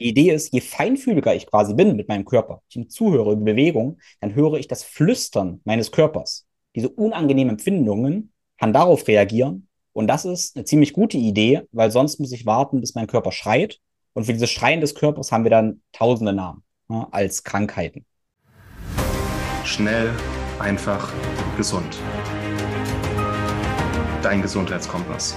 Die Idee ist, je feinfühliger ich quasi bin mit meinem Körper, ich ihm zuhöre über Bewegung, dann höre ich das Flüstern meines Körpers. Diese unangenehmen Empfindungen kann darauf reagieren. Und das ist eine ziemlich gute Idee, weil sonst muss ich warten, bis mein Körper schreit. Und für dieses Schreien des Körpers haben wir dann tausende Namen ne, als Krankheiten. Schnell, einfach, gesund. Dein Gesundheitskompass.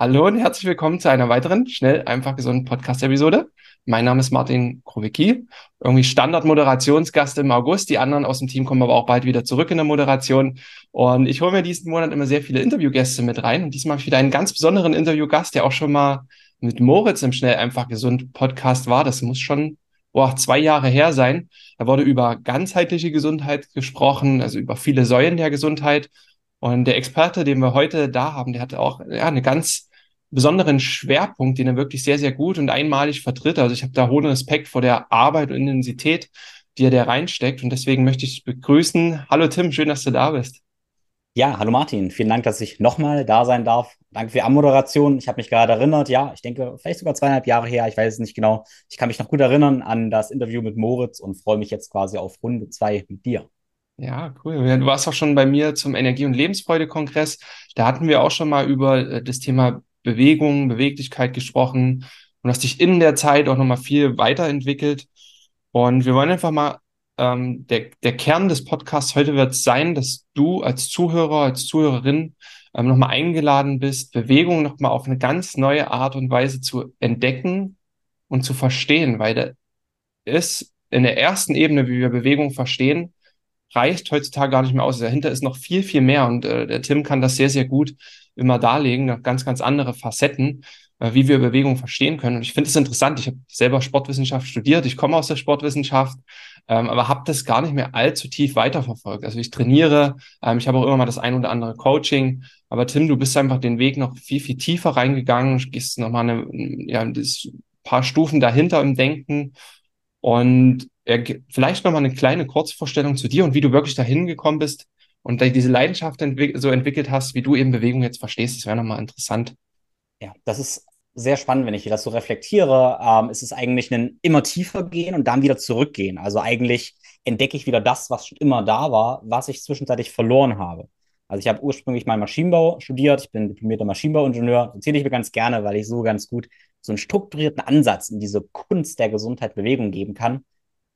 Hallo und herzlich willkommen zu einer weiteren schnell, einfach gesunden Podcast-Episode. Mein Name ist Martin Krowicki, irgendwie Standard-Moderationsgast im August. Die anderen aus dem Team kommen aber auch bald wieder zurück in der Moderation. Und ich hole mir diesen Monat immer sehr viele Interviewgäste mit rein. Und diesmal habe ich wieder einen ganz besonderen Interviewgast, der auch schon mal mit Moritz im Schnell, einfach gesund Podcast war. Das muss schon boah, zwei Jahre her sein. Da wurde über ganzheitliche Gesundheit gesprochen, also über viele Säulen der Gesundheit. Und der Experte, den wir heute da haben, der hatte auch ja, eine ganz besonderen Schwerpunkt, den er wirklich sehr, sehr gut und einmalig vertritt. Also ich habe da hohen Respekt vor der Arbeit und Intensität, die er da reinsteckt. Und deswegen möchte ich begrüßen. Hallo Tim, schön, dass du da bist. Ja, hallo Martin. Vielen Dank, dass ich nochmal da sein darf. Danke für die Anmoderation. Ich habe mich gerade erinnert, ja, ich denke, vielleicht sogar zweieinhalb Jahre her, ich weiß es nicht genau. Ich kann mich noch gut erinnern an das Interview mit Moritz und freue mich jetzt quasi auf Runde zwei mit dir. Ja, cool. Du warst auch schon bei mir zum Energie- und Lebensfreude-Kongress. Da hatten wir auch schon mal über äh, das Thema Bewegung, Beweglichkeit gesprochen und hast dich in der Zeit auch nochmal viel weiterentwickelt. Und wir wollen einfach mal, ähm, der, der Kern des Podcasts heute wird sein, dass du als Zuhörer, als Zuhörerin ähm, nochmal eingeladen bist, Bewegung nochmal auf eine ganz neue Art und Weise zu entdecken und zu verstehen, weil da ist in der ersten Ebene, wie wir Bewegung verstehen, reicht heutzutage gar nicht mehr aus. Dahinter ist noch viel, viel mehr und äh, der Tim kann das sehr, sehr gut immer darlegen, ganz, ganz andere Facetten, äh, wie wir Bewegung verstehen können. Und ich finde es interessant. Ich habe selber Sportwissenschaft studiert, ich komme aus der Sportwissenschaft, ähm, aber habe das gar nicht mehr allzu tief weiterverfolgt. Also ich trainiere, ähm, ich habe auch immer mal das ein oder andere Coaching, aber Tim, du bist einfach den Weg noch viel, viel tiefer reingegangen, gehst nochmal eine, ja, paar Stufen dahinter im Denken und äh, vielleicht nochmal eine kleine Kurzvorstellung zu dir und wie du wirklich dahin gekommen bist, und diese Leidenschaft entwick so entwickelt hast, wie du eben Bewegung jetzt verstehst, das wäre nochmal interessant. Ja, das ist sehr spannend, wenn ich das so reflektiere. Ähm, ist es eigentlich ein immer tiefer gehen und dann wieder zurückgehen. Also eigentlich entdecke ich wieder das, was schon immer da war, was ich zwischenzeitlich verloren habe. Also ich habe ursprünglich mal Maschinenbau studiert, ich bin diplomierter Maschinenbauingenieur, erzähle ich mir ganz gerne, weil ich so ganz gut so einen strukturierten Ansatz in diese Kunst der Gesundheit Bewegung geben kann.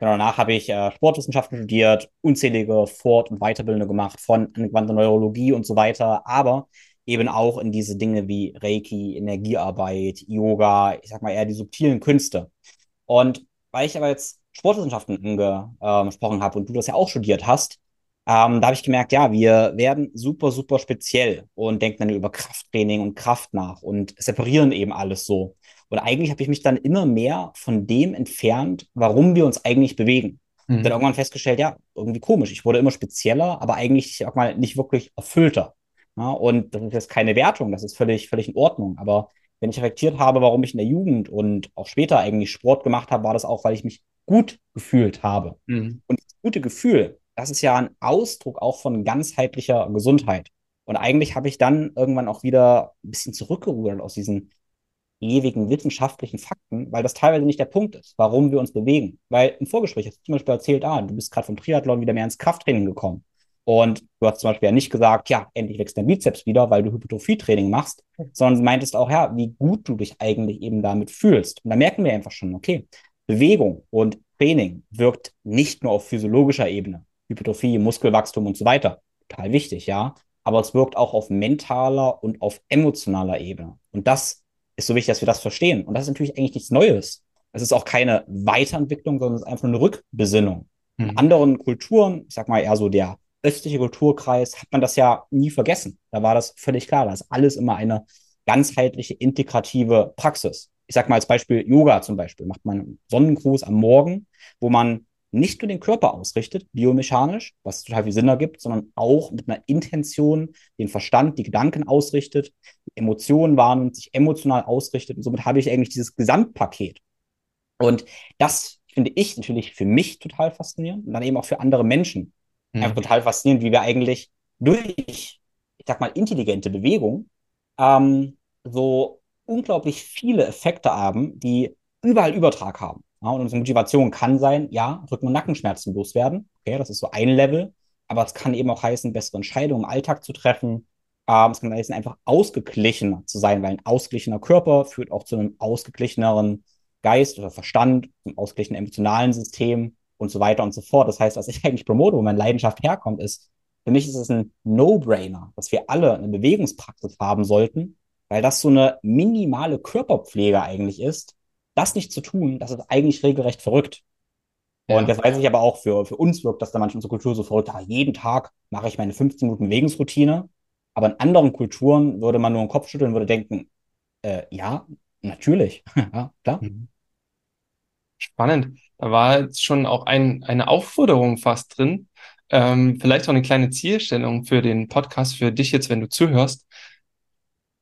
Genau, danach habe ich äh, Sportwissenschaften studiert, unzählige Fort- und Weiterbildungen gemacht von angewandter Neurologie und so weiter, aber eben auch in diese Dinge wie Reiki, Energiearbeit, Yoga, ich sag mal eher die subtilen Künste. Und weil ich aber jetzt Sportwissenschaften angesprochen habe und du das ja auch studiert hast, ähm, da habe ich gemerkt, ja, wir werden super, super speziell und denken dann über Krafttraining und Kraft nach und separieren eben alles so. Und eigentlich habe ich mich dann immer mehr von dem entfernt, warum wir uns eigentlich bewegen. Mhm. Dann irgendwann festgestellt, ja, irgendwie komisch. Ich wurde immer spezieller, aber eigentlich auch mal nicht wirklich erfüllter. Ja, und das ist jetzt keine Wertung, das ist völlig, völlig in Ordnung. Aber wenn ich reflektiert habe, warum ich in der Jugend und auch später eigentlich Sport gemacht habe, war das auch, weil ich mich gut gefühlt habe. Mhm. Und das gute Gefühl, das ist ja ein Ausdruck auch von ganzheitlicher Gesundheit. Und eigentlich habe ich dann irgendwann auch wieder ein bisschen zurückgerudert aus diesen ewigen wissenschaftlichen Fakten, weil das teilweise nicht der Punkt ist, warum wir uns bewegen. Weil im Vorgespräch hast du zum Beispiel erzählt, ah, du bist gerade vom Triathlon wieder mehr ins Krafttraining gekommen. Und du hast zum Beispiel ja nicht gesagt, ja, endlich wächst dein Bizeps wieder, weil du Hypertrophie-Training machst, sondern meintest auch, ja, wie gut du dich eigentlich eben damit fühlst. Und da merken wir einfach schon, okay, Bewegung und Training wirkt nicht nur auf physiologischer Ebene, Hypertrophie, Muskelwachstum und so weiter. Total wichtig, ja. Aber es wirkt auch auf mentaler und auf emotionaler Ebene. Und das ist so wichtig, dass wir das verstehen. Und das ist natürlich eigentlich nichts Neues. Es ist auch keine Weiterentwicklung, sondern es ist einfach eine Rückbesinnung. Mhm. In anderen Kulturen, ich sag mal eher so der östliche Kulturkreis, hat man das ja nie vergessen. Da war das völlig klar. Da ist alles immer eine ganzheitliche, integrative Praxis. Ich sag mal als Beispiel Yoga zum Beispiel. Macht man einen Sonnengruß am Morgen, wo man nicht nur den Körper ausrichtet, biomechanisch, was total viel Sinn ergibt, sondern auch mit einer Intention den Verstand, die Gedanken ausrichtet, die Emotionen wahrnimmt, sich emotional ausrichtet. Und somit habe ich eigentlich dieses Gesamtpaket. Und das finde ich natürlich für mich total faszinierend und dann eben auch für andere Menschen. Mhm. Einfach total faszinierend, wie wir eigentlich durch, ich sag mal, intelligente Bewegung ähm, so unglaublich viele Effekte haben, die überall Übertrag haben. Ja, und unsere Motivation kann sein, ja, Rücken- und Nackenschmerzen loswerden. Okay, das ist so ein Level. Aber es kann eben auch heißen, bessere Entscheidungen im Alltag zu treffen. Ähm, es kann heißen, einfach ausgeglichener zu sein, weil ein ausgeglichener Körper führt auch zu einem ausgeglicheneren Geist oder Verstand, zum ausgeglichenen emotionalen System und so weiter und so fort. Das heißt, was ich eigentlich promote, wo meine Leidenschaft herkommt, ist, für mich ist es ein No-Brainer, dass wir alle eine Bewegungspraxis haben sollten, weil das so eine minimale Körperpflege eigentlich ist. Das nicht zu tun, das ist eigentlich regelrecht verrückt. Ja. Und das weiß ich aber auch, für, für uns wirkt das da manchmal unsere Kultur so verrückt. Ja, jeden Tag mache ich meine 15 Minuten Bewegungsroutine. Aber in anderen Kulturen würde man nur den Kopf schütteln, würde denken, äh, ja, natürlich, ja, klar. Mhm. Spannend. Da war jetzt schon auch ein, eine Aufforderung fast drin. Ähm, vielleicht auch eine kleine Zielstellung für den Podcast, für dich jetzt, wenn du zuhörst.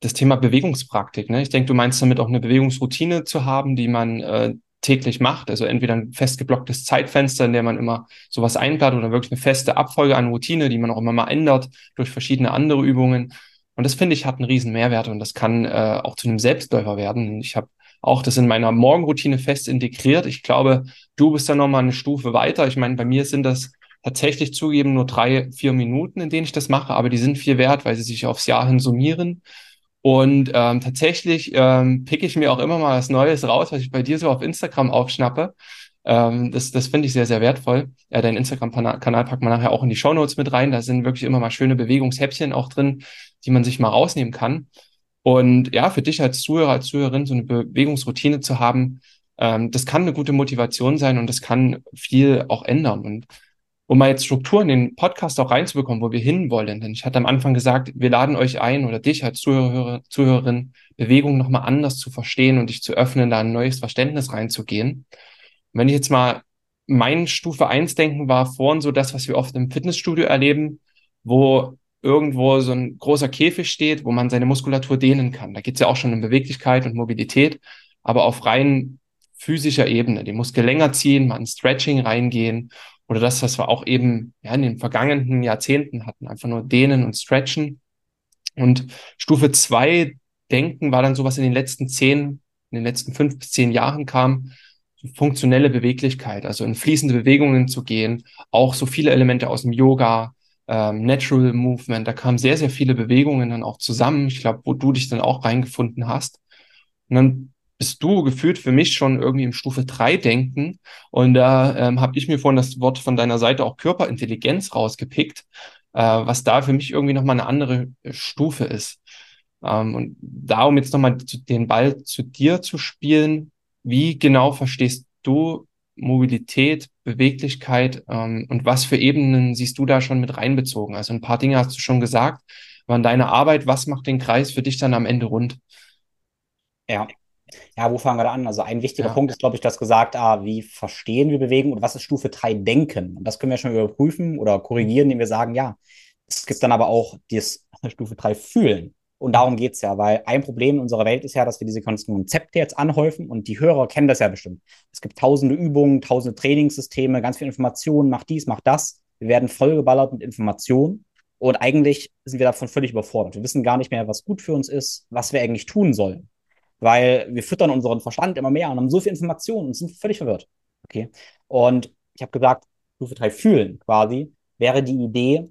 Das Thema Bewegungspraktik. Ne? Ich denke, du meinst damit auch eine Bewegungsroutine zu haben, die man äh, täglich macht. Also entweder ein festgeblocktes Zeitfenster, in der man immer sowas einplant oder wirklich eine feste Abfolge an Routine, die man auch immer mal ändert durch verschiedene andere Übungen. Und das finde ich hat einen riesen Mehrwert und das kann äh, auch zu einem Selbstläufer werden. Ich habe auch das in meiner Morgenroutine fest integriert. Ich glaube, du bist da nochmal eine Stufe weiter. Ich meine, bei mir sind das tatsächlich zugeben nur drei, vier Minuten, in denen ich das mache, aber die sind viel wert, weil sie sich aufs Jahr hin summieren. Und ähm, tatsächlich ähm, picke ich mir auch immer mal was Neues raus, was ich bei dir so auf Instagram aufschnappe. Ähm, das das finde ich sehr, sehr wertvoll. Ja, deinen Instagram-Kanal packt man nachher auch in die Show Notes mit rein. Da sind wirklich immer mal schöne Bewegungshäppchen auch drin, die man sich mal rausnehmen kann. Und ja, für dich als Zuhörer, als Zuhörerin so eine Bewegungsroutine zu haben, ähm, das kann eine gute Motivation sein und das kann viel auch ändern. Und um mal jetzt Struktur in den Podcast auch reinzubekommen, wo wir hinwollen, denn ich hatte am Anfang gesagt, wir laden euch ein oder dich als Zuhörer, Zuhörerin, Bewegung nochmal anders zu verstehen und dich zu öffnen, da ein neues Verständnis reinzugehen. Und wenn ich jetzt mal mein Stufe 1 denken war vorhin so das, was wir oft im Fitnessstudio erleben, wo irgendwo so ein großer Käfig steht, wo man seine Muskulatur dehnen kann. Da geht es ja auch schon um Beweglichkeit und Mobilität, aber auf rein physischer Ebene. Die Muskel länger ziehen, mal in Stretching reingehen oder das, was wir auch eben ja, in den vergangenen Jahrzehnten hatten, einfach nur dehnen und stretchen. Und Stufe zwei Denken war dann sowas in den letzten zehn, in den letzten fünf bis zehn Jahren kam, funktionelle Beweglichkeit, also in fließende Bewegungen zu gehen, auch so viele Elemente aus dem Yoga, ähm, Natural Movement. Da kamen sehr, sehr viele Bewegungen dann auch zusammen. Ich glaube, wo du dich dann auch reingefunden hast. Und dann bist du gefühlt für mich schon irgendwie im Stufe 3 denken. Und da ähm, habe ich mir vorhin das Wort von deiner Seite auch Körperintelligenz rausgepickt, äh, was da für mich irgendwie nochmal eine andere äh, Stufe ist. Ähm, und darum jetzt nochmal den Ball zu dir zu spielen. Wie genau verstehst du Mobilität, Beweglichkeit ähm, und was für Ebenen siehst du da schon mit reinbezogen? Also ein paar Dinge hast du schon gesagt, aber in deiner Arbeit, was macht den Kreis für dich dann am Ende rund? Ja. Ja, wo fangen wir da an? Also ein wichtiger ja. Punkt ist, glaube ich, das gesagt, ah, wie verstehen wir Bewegung und was ist Stufe 3 Denken? Und das können wir schon überprüfen oder korrigieren, indem wir sagen, ja, es gibt dann aber auch das Stufe 3 Fühlen. Und darum geht es ja, weil ein Problem in unserer Welt ist ja, dass wir diese Konzepte jetzt anhäufen und die Hörer kennen das ja bestimmt. Es gibt tausende Übungen, tausende Trainingssysteme, ganz viel Informationen, mach dies, mach das. Wir werden vollgeballert mit Informationen und eigentlich sind wir davon völlig überfordert. Wir wissen gar nicht mehr, was gut für uns ist, was wir eigentlich tun sollen. Weil wir füttern unseren Verstand immer mehr und haben so viel Informationen und sind völlig verwirrt. Okay. Und ich habe gesagt, Stufe 3 fühlen quasi wäre die Idee,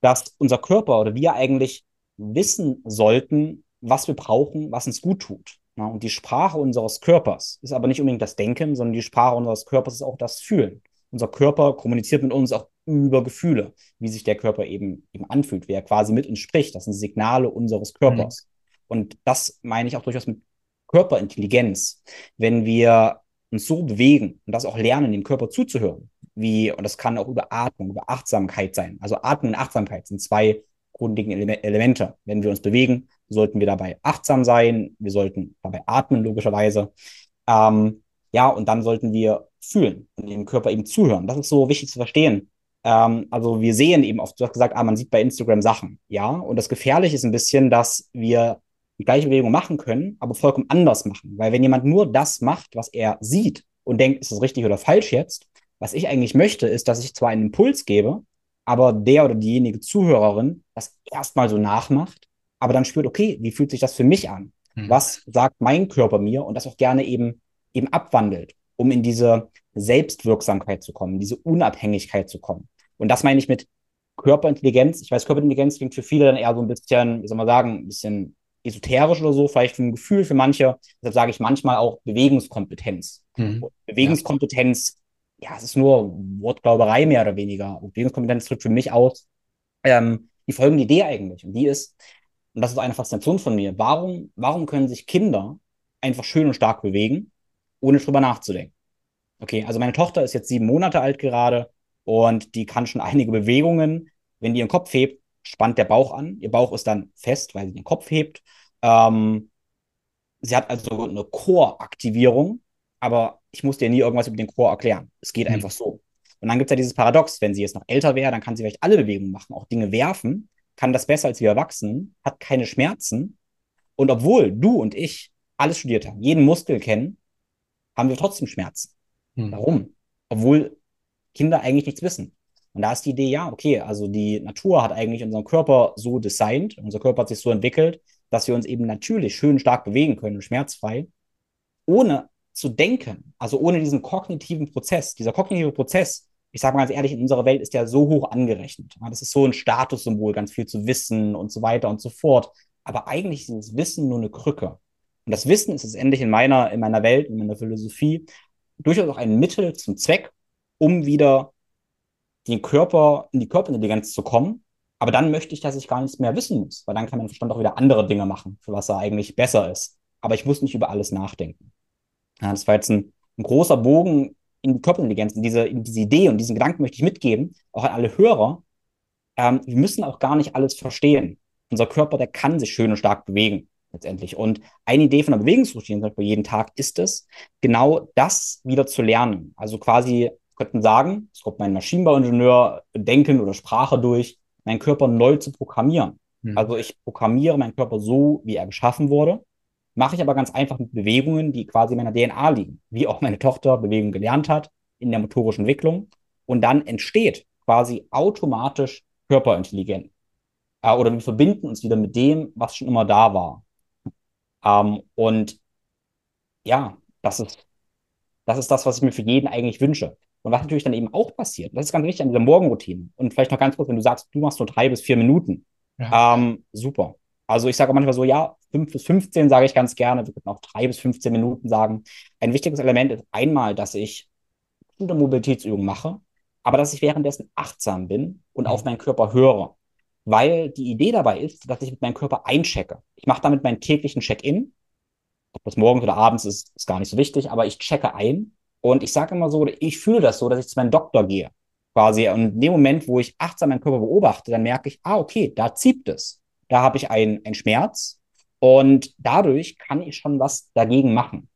dass unser Körper oder wir eigentlich wissen sollten, was wir brauchen, was uns gut tut. Und die Sprache unseres Körpers ist aber nicht unbedingt das Denken, sondern die Sprache unseres Körpers ist auch das Fühlen. Unser Körper kommuniziert mit uns auch über Gefühle, wie sich der Körper eben, eben anfühlt, wie er quasi mit uns spricht. Das sind Signale unseres Körpers. Und das meine ich auch durchaus mit Körperintelligenz. Wenn wir uns so bewegen und das auch lernen, dem Körper zuzuhören, wie, und das kann auch über Atmung, über Achtsamkeit sein. Also Atmung und Achtsamkeit sind zwei grundlegenden Elemente. Wenn wir uns bewegen, sollten wir dabei achtsam sein, wir sollten dabei atmen, logischerweise. Ähm, Ja, und dann sollten wir fühlen und dem Körper eben zuhören. Das ist so wichtig zu verstehen. Ähm, also wir sehen eben oft, du hast gesagt, ah, man sieht bei Instagram Sachen. Ja, und das Gefährliche ist ein bisschen, dass wir die gleiche Bewegung machen können, aber vollkommen anders machen. Weil wenn jemand nur das macht, was er sieht und denkt, ist das richtig oder falsch jetzt, was ich eigentlich möchte, ist, dass ich zwar einen Impuls gebe, aber der oder diejenige Zuhörerin das erstmal so nachmacht, aber dann spürt, okay, wie fühlt sich das für mich an? Mhm. Was sagt mein Körper mir? Und das auch gerne eben, eben abwandelt, um in diese Selbstwirksamkeit zu kommen, diese Unabhängigkeit zu kommen. Und das meine ich mit Körperintelligenz. Ich weiß, Körperintelligenz klingt für viele dann eher so ein bisschen, wie soll man sagen, ein bisschen esoterisch oder so, vielleicht ein Gefühl für manche. Deshalb sage ich manchmal auch Bewegungskompetenz. Mhm. Bewegungskompetenz ja, es ist nur Wortglauberei mehr oder weniger. Bewegungskompetenz drückt für mich aus ähm, die folgende Idee eigentlich. Und die ist, und das ist eine Faszination von mir, warum, warum können sich Kinder einfach schön und stark bewegen, ohne drüber nachzudenken? Okay, also meine Tochter ist jetzt sieben Monate alt gerade und die kann schon einige Bewegungen. Wenn die ihren Kopf hebt, spannt der Bauch an. Ihr Bauch ist dann fest, weil sie den Kopf hebt. Ähm, sie hat also eine Core-Aktivierung, aber ich musste ihr nie irgendwas über den Chor erklären. Es geht mhm. einfach so. Und dann gibt es ja dieses Paradox, wenn sie jetzt noch älter wäre, dann kann sie vielleicht alle Bewegungen machen, auch Dinge werfen, kann das besser als wir Erwachsenen, hat keine Schmerzen. Und obwohl du und ich alles studiert haben, jeden Muskel kennen, haben wir trotzdem Schmerzen. Mhm. Warum? Obwohl Kinder eigentlich nichts wissen. Und da ist die Idee, ja, okay, also die Natur hat eigentlich unseren Körper so designt, unser Körper hat sich so entwickelt, dass wir uns eben natürlich schön stark bewegen können, schmerzfrei, ohne zu denken, also ohne diesen kognitiven Prozess. Dieser kognitive Prozess, ich sage mal ganz ehrlich, in unserer Welt ist ja so hoch angerechnet. Das ist so ein Statussymbol, ganz viel zu wissen und so weiter und so fort. Aber eigentlich ist das Wissen nur eine Krücke. Und das Wissen ist letztendlich in meiner, in meiner Welt, in meiner Philosophie, durchaus auch ein Mittel zum Zweck, um wieder den Körper, in die Körperintelligenz zu kommen. Aber dann möchte ich, dass ich gar nichts mehr wissen muss, weil dann kann mein Verstand auch wieder andere Dinge machen, für was er eigentlich besser ist. Aber ich muss nicht über alles nachdenken. Ja, das war jetzt ein, ein großer Bogen in die Körperintelligenz, in diese, in diese Idee und diesen Gedanken möchte ich mitgeben, auch an alle Hörer. Ähm, wir müssen auch gar nicht alles verstehen. Unser Körper, der kann sich schön und stark bewegen, letztendlich. Und eine Idee von der Bewegungsroutine, zum Beispiel jeden Tag, ist es, genau das wieder zu lernen. Also quasi, könnten sagen, es kommt mein Maschinenbauingenieur denken oder Sprache durch, meinen Körper neu zu programmieren. Mhm. Also ich programmiere meinen Körper so, wie er geschaffen wurde Mache ich aber ganz einfach mit Bewegungen, die quasi in meiner DNA liegen, wie auch meine Tochter Bewegung gelernt hat in der motorischen Entwicklung. Und dann entsteht quasi automatisch Körperintelligenz. Äh, oder wir verbinden uns wieder mit dem, was schon immer da war. Ähm, und ja, das ist, das ist das, was ich mir für jeden eigentlich wünsche. Und was natürlich dann eben auch passiert, das ist ganz wichtig an dieser Morgenroutine. Und vielleicht noch ganz kurz, wenn du sagst, du machst nur drei bis vier Minuten. Ja. Ähm, super. Also ich sage manchmal so, ja, 5 bis 15 sage ich ganz gerne, wir können auch 3 bis 15 Minuten sagen. Ein wichtiges Element ist einmal, dass ich bestimmte Mobilitätsübungen mache, aber dass ich währenddessen achtsam bin und mhm. auf meinen Körper höre. Weil die Idee dabei ist, dass ich mit meinem Körper einchecke. Ich mache damit meinen täglichen Check-in. Ob das morgens oder abends ist, ist gar nicht so wichtig, aber ich checke ein und ich sage immer so, ich fühle das so, dass ich zu meinem Doktor gehe. Quasi. Und in dem Moment, wo ich achtsam meinen Körper beobachte, dann merke ich, ah, okay, da zieht es da habe ich einen Schmerz und dadurch kann ich schon was dagegen machen.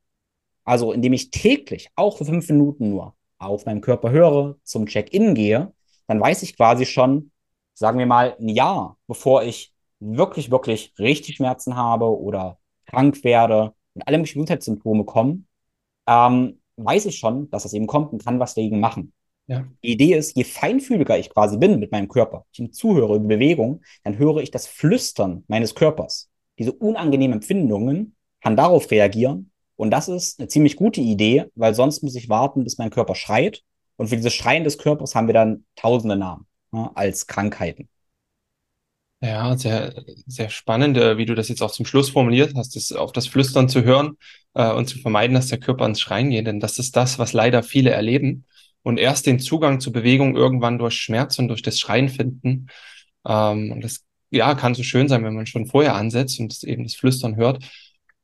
Also indem ich täglich, auch für fünf Minuten nur, auf meinem Körper höre, zum Check-in gehe, dann weiß ich quasi schon, sagen wir mal, ein Jahr, bevor ich wirklich, wirklich richtig Schmerzen habe oder krank werde und alle möglichen Gesundheitssymptome kommen, ähm, weiß ich schon, dass das eben kommt und kann was dagegen machen. Ja. Die Idee ist, je feinfühliger ich quasi bin mit meinem Körper, ich ihm zuhöre über Bewegung, dann höre ich das Flüstern meines Körpers. Diese unangenehmen Empfindungen kann darauf reagieren. Und das ist eine ziemlich gute Idee, weil sonst muss ich warten, bis mein Körper schreit. Und für dieses Schreien des Körpers haben wir dann tausende Namen ja, als Krankheiten. Ja, sehr, sehr spannend, äh, wie du das jetzt auch zum Schluss formuliert hast, das, auf das Flüstern zu hören äh, und zu vermeiden, dass der Körper ins Schreien geht. Denn das ist das, was leider viele erleben und erst den Zugang zur Bewegung irgendwann durch Schmerz und durch das Schreien finden. Ähm, und das ja, kann so schön sein, wenn man schon vorher ansetzt und das eben das Flüstern hört.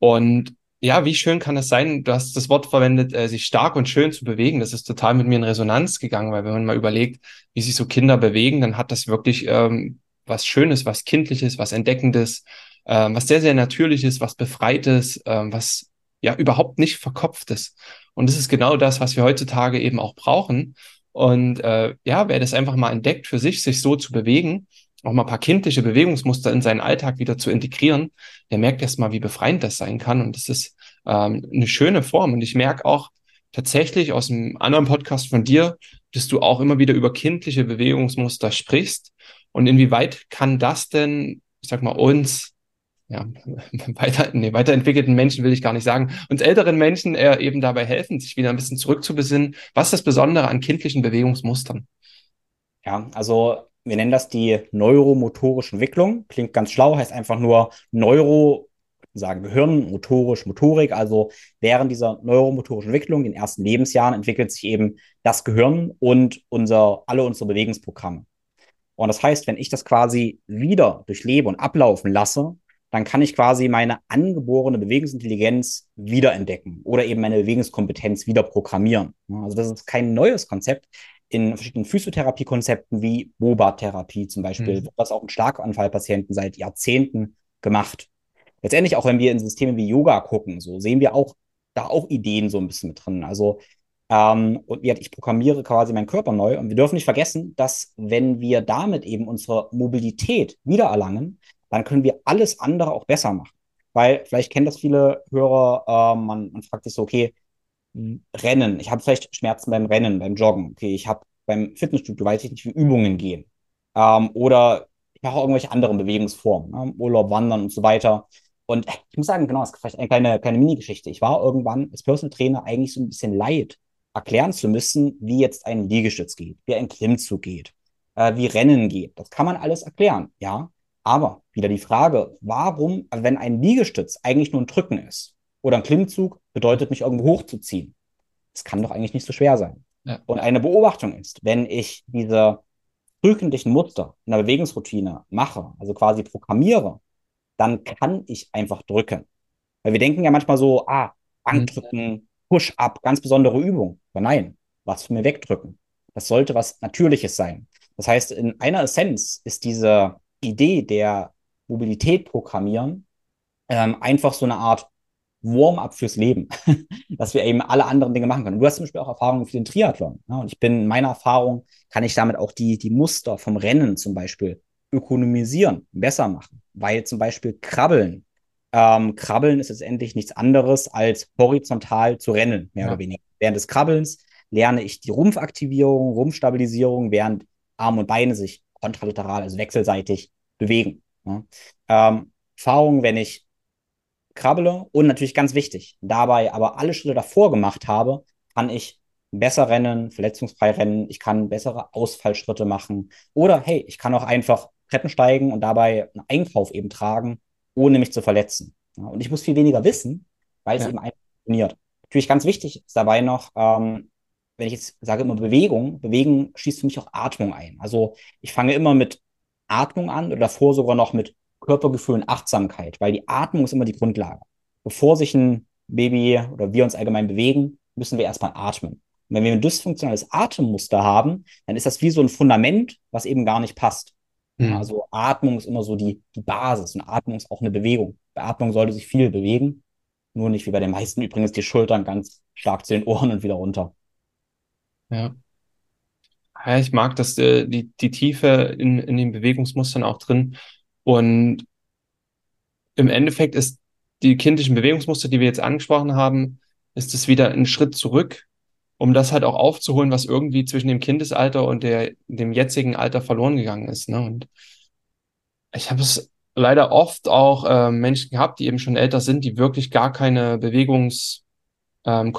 Und ja, wie schön kann es sein, du hast das Wort verwendet, äh, sich stark und schön zu bewegen. Das ist total mit mir in Resonanz gegangen, weil wenn man mal überlegt, wie sich so Kinder bewegen, dann hat das wirklich ähm, was Schönes, was Kindliches, was Entdeckendes, ähm, was sehr, sehr Natürliches, was Befreites, ähm, was ja überhaupt nicht verkopftes. Und das ist genau das, was wir heutzutage eben auch brauchen. Und äh, ja, wer das einfach mal entdeckt für sich, sich so zu bewegen, auch mal ein paar kindliche Bewegungsmuster in seinen Alltag wieder zu integrieren, der merkt erst mal, wie befreiend das sein kann. Und das ist ähm, eine schöne Form. Und ich merke auch tatsächlich aus einem anderen Podcast von dir, dass du auch immer wieder über kindliche Bewegungsmuster sprichst. Und inwieweit kann das denn, ich sag mal, uns ja, weiter, nee, weiterentwickelten Menschen will ich gar nicht sagen, uns älteren Menschen eher eben dabei helfen, sich wieder ein bisschen zurückzubesinnen. Was ist das Besondere an kindlichen Bewegungsmustern? Ja, also wir nennen das die neuromotorische Entwicklung. Klingt ganz schlau, heißt einfach nur Neuro, sagen Gehirn, motorisch, Motorik. Also während dieser neuromotorischen Entwicklung, in den ersten Lebensjahren, entwickelt sich eben das Gehirn und unser, alle unsere Bewegungsprogramme. Und das heißt, wenn ich das quasi wieder durchlebe und ablaufen lasse, dann kann ich quasi meine angeborene Bewegungsintelligenz wiederentdecken oder eben meine Bewegungskompetenz wieder programmieren. Also das ist kein neues Konzept. In verschiedenen Physiotherapiekonzepten wie Boba-Therapie zum Beispiel mhm. wird das auch in Schlaganfallpatienten seit Jahrzehnten gemacht. Letztendlich auch, wenn wir in Systeme wie Yoga gucken, so sehen wir auch da auch Ideen so ein bisschen mit drin. Also ähm, und ich programmiere quasi meinen Körper neu. Und wir dürfen nicht vergessen, dass wenn wir damit eben unsere Mobilität wiedererlangen, dann können wir alles andere auch besser machen. Weil vielleicht kennen das viele Hörer, äh, man, man fragt sich so, okay, Rennen, ich habe vielleicht Schmerzen beim Rennen, beim Joggen, okay, ich habe beim Fitnessstudio, weiß ich nicht, wie Übungen gehen. Ähm, oder ich mache irgendwelche anderen Bewegungsformen, ne? Urlaub, Wandern und so weiter. Und ich muss sagen, genau, das ist vielleicht eine kleine, kleine Mini-Geschichte. Ich war irgendwann als Personal Trainer eigentlich so ein bisschen leid, erklären zu müssen, wie jetzt ein Liegestütz geht, wie ein Klimmzug geht, äh, wie Rennen geht. Das kann man alles erklären, ja. Aber wieder die Frage, warum, wenn ein Liegestütz eigentlich nur ein Drücken ist oder ein Klimmzug bedeutet, mich irgendwo hochzuziehen, das kann doch eigentlich nicht so schwer sein. Ja. Und eine Beobachtung ist, wenn ich diese frühkindlichen Muster in der Bewegungsroutine mache, also quasi programmiere, dann kann ich einfach drücken. Weil wir denken ja manchmal so, ah, Bankdrücken, Push-up, ganz besondere Übung. Aber nein, was für mir wegdrücken. Das sollte was Natürliches sein. Das heißt, in einer Essenz ist diese Idee der Mobilität programmieren ähm, einfach so eine Art Warm-up fürs Leben, dass wir eben alle anderen Dinge machen können. Du hast zum Beispiel auch Erfahrungen für den Triathlon. Ja? Und ich bin in meiner Erfahrung, kann ich damit auch die, die Muster vom Rennen zum Beispiel ökonomisieren, besser machen. Weil zum Beispiel Krabbeln, ähm, Krabbeln ist letztendlich nichts anderes als horizontal zu rennen, mehr ja. oder weniger. Während des Krabbelns lerne ich die Rumpfaktivierung, Rumpfstabilisierung, während Arme und Beine sich kontralateral, also wechselseitig bewegen. Ja. Ähm, Erfahrung, wenn ich krabbele und natürlich ganz wichtig, dabei aber alle Schritte davor gemacht habe, kann ich besser rennen, verletzungsfrei rennen, ich kann bessere Ausfallschritte machen oder hey, ich kann auch einfach Treppen steigen und dabei einen Einkauf eben tragen, ohne mich zu verletzen. Ja, und ich muss viel weniger wissen, weil es ja. eben einfach funktioniert. Natürlich ganz wichtig ist dabei noch, ähm, wenn ich jetzt sage immer Bewegung, Bewegen schließt für mich auch Atmung ein. Also ich fange immer mit Atmung an oder davor sogar noch mit Körpergefühl und Achtsamkeit, weil die Atmung ist immer die Grundlage. Bevor sich ein Baby oder wir uns allgemein bewegen, müssen wir erstmal atmen. Und wenn wir ein dysfunktionales Atemmuster haben, dann ist das wie so ein Fundament, was eben gar nicht passt. Mhm. Also Atmung ist immer so die, die Basis und Atmung ist auch eine Bewegung. Bei Atmung sollte sich viel bewegen, nur nicht wie bei den meisten übrigens die Schultern ganz stark zu den Ohren und wieder runter. Ja. Ja, ich mag das, äh, die, die Tiefe in, in den Bewegungsmustern auch drin. Und im Endeffekt ist die kindlichen Bewegungsmuster, die wir jetzt angesprochen haben, ist es wieder ein Schritt zurück, um das halt auch aufzuholen, was irgendwie zwischen dem Kindesalter und der, dem jetzigen Alter verloren gegangen ist. Ne? Und ich habe es leider oft auch äh, Menschen gehabt, die eben schon älter sind, die wirklich gar keine Bewegungs ähm,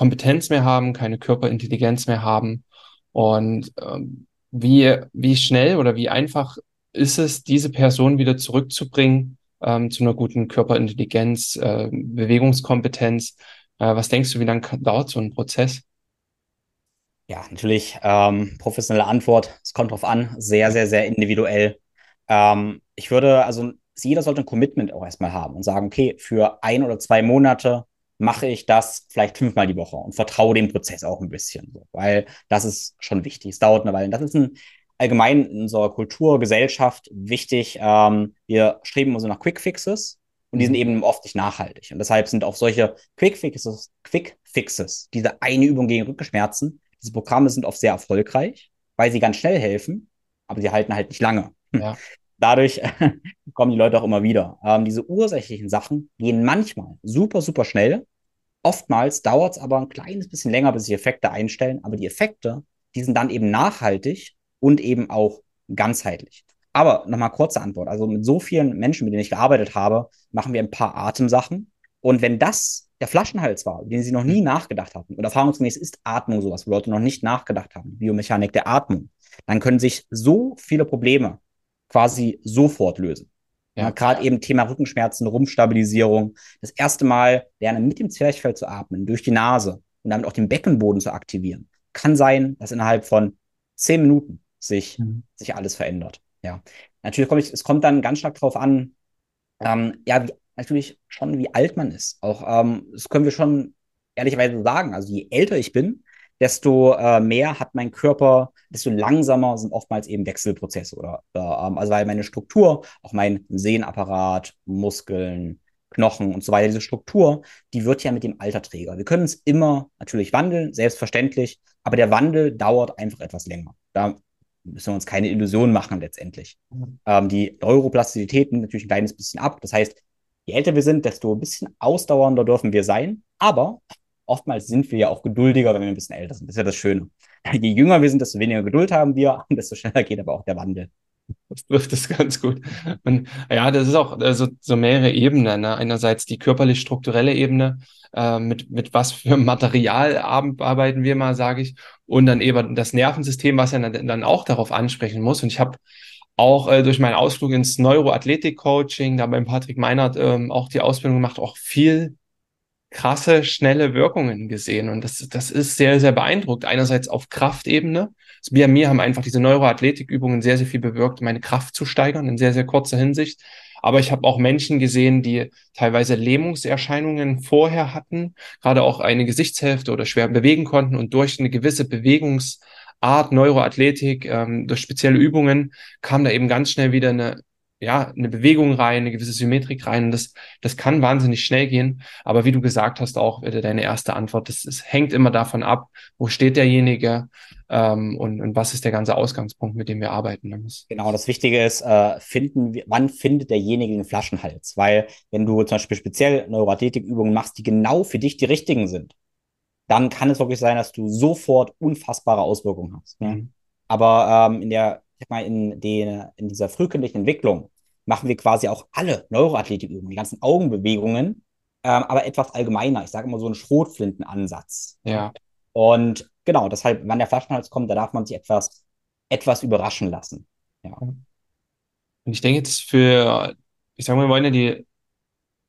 mehr haben, keine Körperintelligenz mehr haben. Und ähm, wie, wie schnell oder wie einfach ist es, diese Person wieder zurückzubringen ähm, zu einer guten Körperintelligenz, äh, Bewegungskompetenz? Äh, was denkst du, wie lange dauert so ein Prozess? Ja, natürlich ähm, professionelle Antwort. Es kommt drauf an, sehr, sehr, sehr individuell. Ähm, ich würde, also jeder sollte ein Commitment auch erstmal haben und sagen, okay, für ein oder zwei Monate mache ich das vielleicht fünfmal die Woche und vertraue dem Prozess auch ein bisschen, so, weil das ist schon wichtig. Es dauert eine Weile. Das ist ein allgemein in unserer Kultur, Gesellschaft wichtig. Ähm, wir streben also nach Quick Fixes. Und die sind mhm. eben oft nicht nachhaltig. Und deshalb sind auch solche Quick Fixes, Quick Fixes, diese eine Übung gegen Rückenschmerzen, diese Programme sind oft sehr erfolgreich, weil sie ganz schnell helfen, aber sie halten halt nicht lange. Ja. Dadurch kommen die Leute auch immer wieder. Ähm, diese ursächlichen Sachen gehen manchmal super, super schnell. Oftmals dauert es aber ein kleines bisschen länger, bis sich Effekte einstellen. Aber die Effekte, die sind dann eben nachhaltig und eben auch ganzheitlich. Aber nochmal kurze Antwort. Also mit so vielen Menschen, mit denen ich gearbeitet habe, machen wir ein paar Atemsachen. Und wenn das der Flaschenhals war, den sie noch nie nachgedacht hatten, und erfahrungsgemäß ist Atmung sowas, wo Leute noch nicht nachgedacht haben, Biomechanik der Atmung, dann können sich so viele Probleme quasi sofort lösen. Ja, ja Gerade eben Thema Rückenschmerzen, Rumpfstabilisierung. Das erste Mal lernen, mit dem Zwerchfell zu atmen, durch die Nase und damit auch den Beckenboden zu aktivieren. Kann sein, dass innerhalb von zehn Minuten sich, mhm. sich alles verändert. Ja. Natürlich kommt es kommt dann ganz stark darauf an, ähm, ja, wie, natürlich schon, wie alt man ist. Auch ähm, das können wir schon ehrlicherweise sagen. Also je älter ich bin, desto äh, mehr hat mein Körper, desto langsamer sind oftmals eben Wechselprozesse oder äh, ähm, also weil meine Struktur, auch mein Sehnapparat, Muskeln, Knochen und so weiter, diese Struktur, die wird ja mit dem Alter träger. Wir können es immer natürlich wandeln, selbstverständlich, aber der Wandel dauert einfach etwas länger. Da müssen wir uns keine Illusionen machen letztendlich. Mhm. Ähm, die Neuroplastizität nimmt natürlich ein kleines bisschen ab. Das heißt, je älter wir sind, desto ein bisschen ausdauernder dürfen wir sein. Aber oftmals sind wir ja auch geduldiger, wenn wir ein bisschen älter sind. Das ist ja das Schöne. Je jünger wir sind, desto weniger Geduld haben wir, desto schneller geht aber auch der Wandel. Das trifft es ganz gut. Und ja, das ist auch also, so mehrere Ebenen. Ne? Einerseits die körperlich-strukturelle Ebene, äh, mit, mit was für Material arbeiten wir mal, sage ich. Und dann eben das Nervensystem, was ja dann, dann auch darauf ansprechen muss. Und ich habe auch äh, durch meinen Ausflug ins Neuroathletik-Coaching, da beim Patrick Meinert ähm, auch die Ausbildung gemacht, auch viel krasse, schnelle Wirkungen gesehen. Und das, das ist sehr, sehr beeindruckt. Einerseits auf Kraftebene. Also bei mir haben einfach diese Neuroathletikübungen sehr, sehr viel bewirkt, meine Kraft zu steigern in sehr, sehr kurzer Hinsicht. Aber ich habe auch Menschen gesehen, die teilweise Lähmungserscheinungen vorher hatten, gerade auch eine Gesichtshälfte oder schwer bewegen konnten und durch eine gewisse Bewegungsart, Neuroathletik, ähm, durch spezielle Übungen kam da eben ganz schnell wieder eine ja, eine Bewegung rein, eine gewisse Symmetrik rein. Das, das kann wahnsinnig schnell gehen. Aber wie du gesagt hast, auch wieder deine erste Antwort, das, das hängt immer davon ab, wo steht derjenige ähm, und, und was ist der ganze Ausgangspunkt, mit dem wir arbeiten. Genau, das Wichtige ist, äh, finden, wann findet derjenige den Flaschenhals? Weil wenn du zum Beispiel speziell Neuroathletikübungen machst, die genau für dich die richtigen sind, dann kann es wirklich sein, dass du sofort unfassbare Auswirkungen hast. Ne? Mhm. Aber ähm, in der ich sag mal, in, den, in dieser frühkindlichen Entwicklung machen wir quasi auch alle Neuroathletikübungen, die ganzen Augenbewegungen, ähm, aber etwas allgemeiner. Ich sage immer so einen Schrotflintenansatz. Ja. Und genau, deshalb, wenn der Flaschenhals kommt, da darf man sich etwas, etwas überraschen lassen. Ja. Und ich denke jetzt für, ich sage mal, wir wollen ja die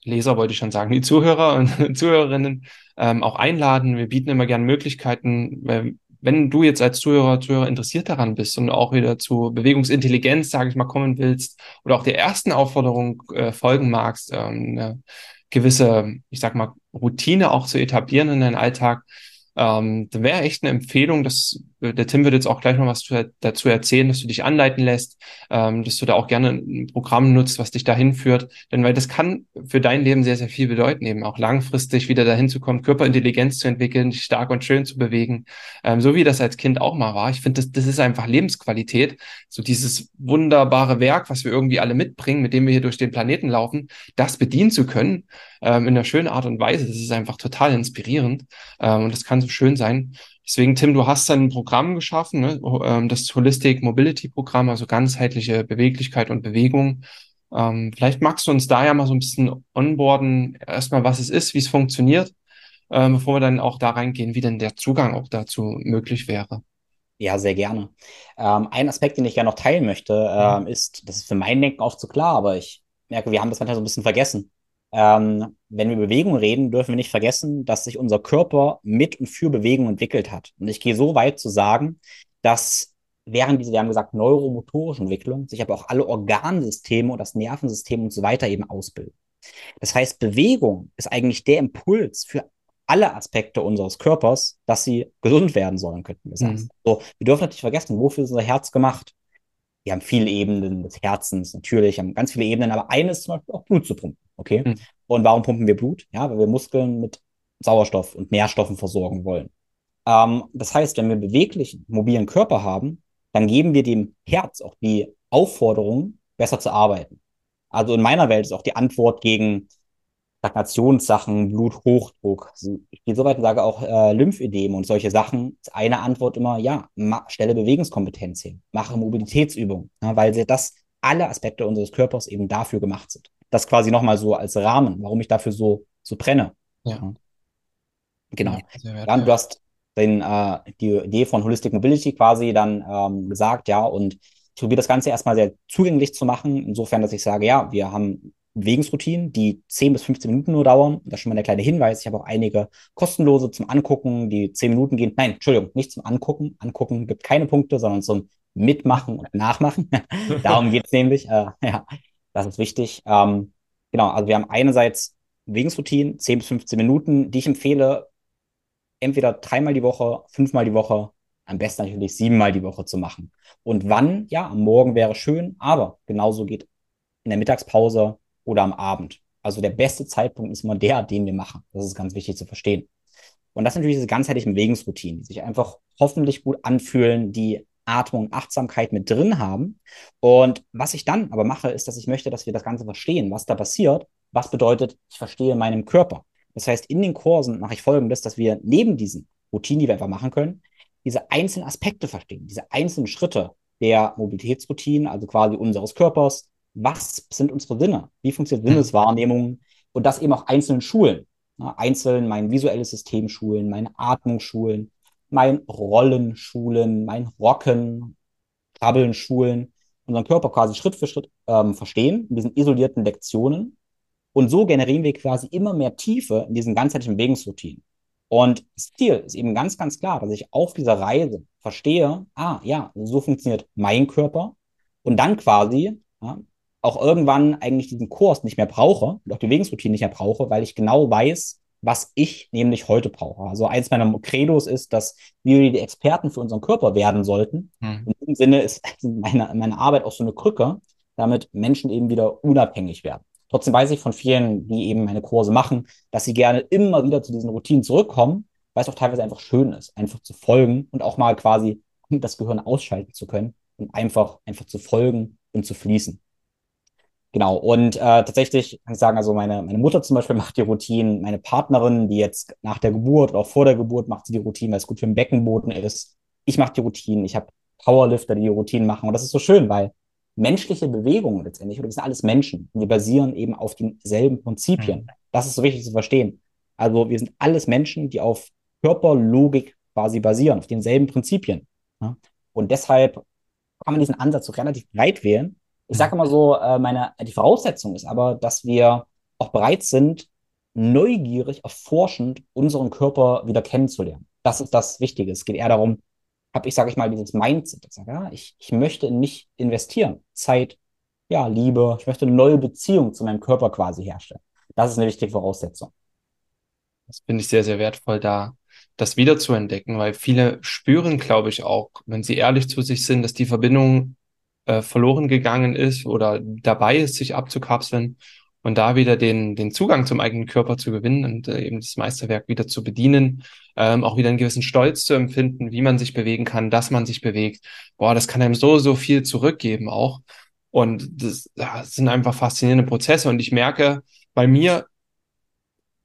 Leser, wollte ich schon sagen, die Zuhörer und Zuhörerinnen ähm, auch einladen. Wir bieten immer gerne Möglichkeiten, wenn du jetzt als Zuhörer, Zuhörer interessiert daran bist und auch wieder zu Bewegungsintelligenz, sage ich mal, kommen willst oder auch der ersten Aufforderung äh, folgen magst, ähm, eine gewisse, ich sag mal, Routine auch zu etablieren in deinen Alltag, ähm, dann wäre echt eine Empfehlung, dass äh, der Tim wird jetzt auch gleich noch was zu, dazu erzählen, dass du dich anleiten lässt, ähm, dass du da auch gerne ein Programm nutzt, was dich dahin führt. Denn weil das kann für dein Leben sehr, sehr viel bedeuten, eben auch langfristig wieder dahin zu kommen, Körperintelligenz zu entwickeln, dich stark und schön zu bewegen, ähm, so wie das als Kind auch mal war. Ich finde, das, das ist einfach Lebensqualität. So dieses wunderbare Werk, was wir irgendwie alle mitbringen, mit dem wir hier durch den Planeten laufen, das bedienen zu können, ähm, in einer schönen Art und Weise. Das ist einfach total inspirierend. Ähm, und das kann so schön sein. Deswegen, Tim, du hast dann ein Programm geschaffen, ne? Ähm, das Holistic Mobility Programm, also ganzheitliche Beweglichkeit und Bewegung. Ähm, vielleicht magst du uns da ja mal so ein bisschen onboarden, erstmal was es ist, wie es funktioniert, ähm, bevor wir dann auch da reingehen, wie denn der Zugang auch dazu möglich wäre. Ja, sehr gerne. Ähm, ein Aspekt, den ich gerne noch teilen möchte, ähm, ist, das ist für mein Denken oft so klar, aber ich merke, wir haben das manchmal so ein bisschen vergessen. Ähm, wenn wir Bewegung reden, dürfen wir nicht vergessen, dass sich unser Körper mit und für Bewegung entwickelt hat. Und ich gehe so weit zu sagen, dass während dieser, wir haben gesagt, neuromotorischen Entwicklung, sich aber auch alle Organsysteme und das Nervensystem und so weiter eben ausbilden. Das heißt, Bewegung ist eigentlich der Impuls für alle Aspekte unseres Körpers, dass sie gesund werden sollen, könnten wir sagen. Mhm. So, wir dürfen natürlich vergessen, wofür ist unser Herz gemacht? Wir haben viele Ebenen des Herzens, natürlich, haben ganz viele Ebenen, aber eine ist zum Beispiel auch Blut zu pumpen. Okay. Mhm. Und warum pumpen wir Blut? Ja, weil wir Muskeln mit Sauerstoff und Nährstoffen versorgen wollen. Ähm, das heißt, wenn wir beweglichen, mobilen Körper haben, dann geben wir dem Herz auch die Aufforderung, besser zu arbeiten. Also in meiner Welt ist auch die Antwort gegen Stagnationssachen, Bluthochdruck. Also ich gehe so weit und sage auch äh, Lymphödem und solche Sachen. Ist eine Antwort immer, ja, stelle Bewegungskompetenz hin, mache Mobilitätsübungen, ja, weil das alle Aspekte unseres Körpers eben dafür gemacht sind. Das quasi nochmal so als Rahmen, warum ich dafür so, so brenne. Ja. Genau. Ja, du hast den, äh, die Idee von Holistic Mobility quasi dann ähm, gesagt, ja, und ich probiere das Ganze erstmal sehr zugänglich zu machen, insofern, dass ich sage, ja, wir haben Bewegungsroutinen, die 10 bis 15 Minuten nur dauern. Das ist schon mal der kleine Hinweis. Ich habe auch einige kostenlose zum Angucken, die 10 Minuten gehen. Nein, Entschuldigung, nicht zum Angucken. Angucken gibt keine Punkte, sondern zum Mitmachen und Nachmachen. Darum geht es nämlich. Äh, ja, das ist wichtig. Ähm, genau, also wir haben einerseits Bewegungsroutinen, 10 bis 15 Minuten, die ich empfehle, entweder dreimal die Woche, fünfmal die Woche, am besten natürlich siebenmal die Woche zu machen. Und wann? Ja, am Morgen wäre schön, aber genauso geht in der Mittagspause oder am Abend. Also der beste Zeitpunkt ist immer der, den wir machen. Das ist ganz wichtig zu verstehen. Und das sind natürlich diese ganzheitlichen Bewegungsroutinen, die sich einfach hoffentlich gut anfühlen, die Atmung, Achtsamkeit mit drin haben. Und was ich dann aber mache, ist, dass ich möchte, dass wir das Ganze verstehen, was da passiert. Was bedeutet, ich verstehe meinen Körper. Das heißt, in den Kursen mache ich folgendes, dass wir neben diesen Routinen, die wir einfach machen können, diese einzelnen Aspekte verstehen, diese einzelnen Schritte der Mobilitätsroutinen, also quasi unseres Körpers. Was sind unsere Sinne? Wie funktioniert. Sinneswahrnehmung? Und das eben auch einzelnen Schulen. Einzeln mein visuelles System schulen, meine Atmung schulen, mein Rollen schulen, mein Rocken, Krabbeln schulen, unseren Körper quasi Schritt für Schritt ähm, verstehen, in diesen isolierten Lektionen und so generieren wir quasi immer mehr Tiefe in diesen ganzheitlichen Bewegungsroutinen. Und das Ziel ist eben ganz, ganz klar, dass ich auf dieser Reise verstehe, ah ja, so funktioniert mein Körper und dann quasi ja, auch irgendwann eigentlich diesen Kurs nicht mehr brauche und auch die Bewegungsroutine nicht mehr brauche, weil ich genau weiß, was ich nämlich heute brauche. Also eins meiner Credos ist, dass wir die Experten für unseren Körper werden sollten. Hm. In diesem Sinne ist meine, meine Arbeit auch so eine Krücke, damit Menschen eben wieder unabhängig werden. Trotzdem weiß ich von vielen, die eben meine Kurse machen, dass sie gerne immer wieder zu diesen Routinen zurückkommen, weil es auch teilweise einfach schön ist, einfach zu folgen und auch mal quasi das Gehirn ausschalten zu können und einfach, einfach zu folgen und zu fließen. Genau, und äh, tatsächlich kann ich sagen, also meine, meine Mutter zum Beispiel macht die Routinen, meine Partnerin, die jetzt nach der Geburt oder auch vor der Geburt macht sie die Routinen, weil es gut für den Beckenboden ist. Ich mache die Routinen, ich habe Powerlifter, die die Routinen machen und das ist so schön, weil menschliche Bewegungen letztendlich, oder wir sind alles Menschen, wir basieren eben auf denselben Prinzipien. Mhm. Das ist so wichtig zu verstehen. Also wir sind alles Menschen, die auf Körperlogik quasi basieren, auf denselben Prinzipien. Und deshalb kann man diesen Ansatz so relativ breit wählen. Ich sage immer so, äh, meine, die Voraussetzung ist aber, dass wir auch bereit sind, neugierig, erforschend unseren Körper wieder kennenzulernen. Das ist das Wichtige. Es geht eher darum, habe ich, sage ich mal, dieses Mindset. Ich, sage, ja, ich, ich möchte in mich investieren. Zeit, ja, Liebe. Ich möchte eine neue Beziehung zu meinem Körper quasi herstellen. Das ist eine wichtige Voraussetzung. Das finde ich sehr, sehr wertvoll, da das wieder zu entdecken, weil viele spüren, glaube ich, auch, wenn sie ehrlich zu sich sind, dass die Verbindung äh, verloren gegangen ist oder dabei ist, sich abzukapseln und da wieder den, den Zugang zum eigenen Körper zu gewinnen und äh, eben das Meisterwerk wieder zu bedienen, ähm, auch wieder einen gewissen Stolz zu empfinden, wie man sich bewegen kann, dass man sich bewegt. Boah, das kann einem so, so viel zurückgeben auch. Und das, das sind einfach faszinierende Prozesse. Und ich merke bei mir,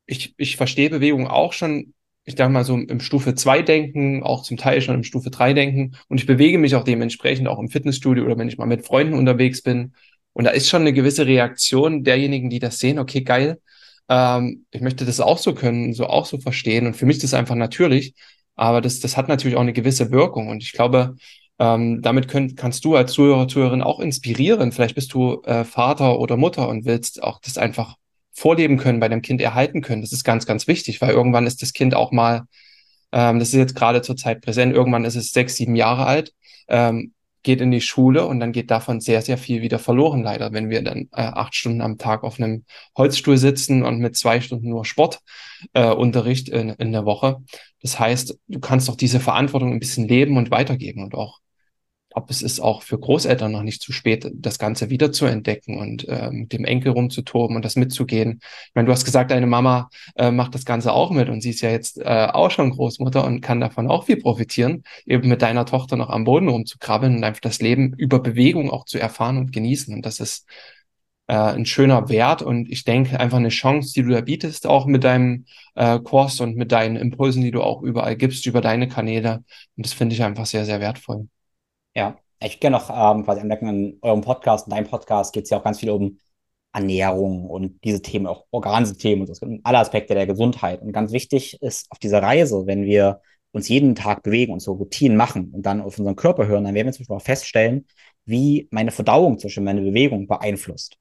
ich, ich verstehe Bewegung auch schon, ich sage mal so im Stufe 2 denken, auch zum Teil schon im Stufe 3 denken. Und ich bewege mich auch dementsprechend auch im Fitnessstudio oder wenn ich mal mit Freunden unterwegs bin und da ist schon eine gewisse Reaktion derjenigen, die das sehen, okay, geil, ähm, ich möchte das auch so können, so auch so verstehen. Und für mich ist das einfach natürlich. Aber das, das hat natürlich auch eine gewisse Wirkung. Und ich glaube, ähm, damit könnt, kannst du als Zuhörer, Zuhörerin auch inspirieren. Vielleicht bist du äh, Vater oder Mutter und willst auch das einfach vorleben können, bei dem Kind erhalten können. Das ist ganz, ganz wichtig, weil irgendwann ist das Kind auch mal, ähm, das ist jetzt gerade zur Zeit präsent, irgendwann ist es sechs, sieben Jahre alt. Ähm, geht in die Schule und dann geht davon sehr, sehr viel wieder verloren, leider, wenn wir dann äh, acht Stunden am Tag auf einem Holzstuhl sitzen und mit zwei Stunden nur Sportunterricht äh, in, in der Woche. Das heißt, du kannst doch diese Verantwortung ein bisschen leben und weitergeben und auch glaube, es ist auch für Großeltern noch nicht zu spät, das Ganze wieder zu entdecken und äh, mit dem Enkel rumzutoben und das mitzugehen. Ich meine, du hast gesagt, deine Mama äh, macht das Ganze auch mit und sie ist ja jetzt äh, auch schon Großmutter und kann davon auch viel profitieren, eben mit deiner Tochter noch am Boden rumzukrabbeln und einfach das Leben über Bewegung auch zu erfahren und genießen. Und das ist äh, ein schöner Wert und ich denke einfach eine Chance, die du da bietest, auch mit deinem äh, Kurs und mit deinen Impulsen, die du auch überall gibst, über deine Kanäle. Und das finde ich einfach sehr, sehr wertvoll. Ja, ich gerne noch ähm, quasi anmerken, in eurem Podcast, in deinem Podcast geht es ja auch ganz viel um Ernährung und diese Themen, auch Organsysteme und so, alle Aspekte der Gesundheit. Und ganz wichtig ist auf dieser Reise, wenn wir uns jeden Tag bewegen und so Routinen machen und dann auf unseren Körper hören, dann werden wir zum Beispiel auch feststellen, wie meine Verdauung zwischen meine Bewegung beeinflusst.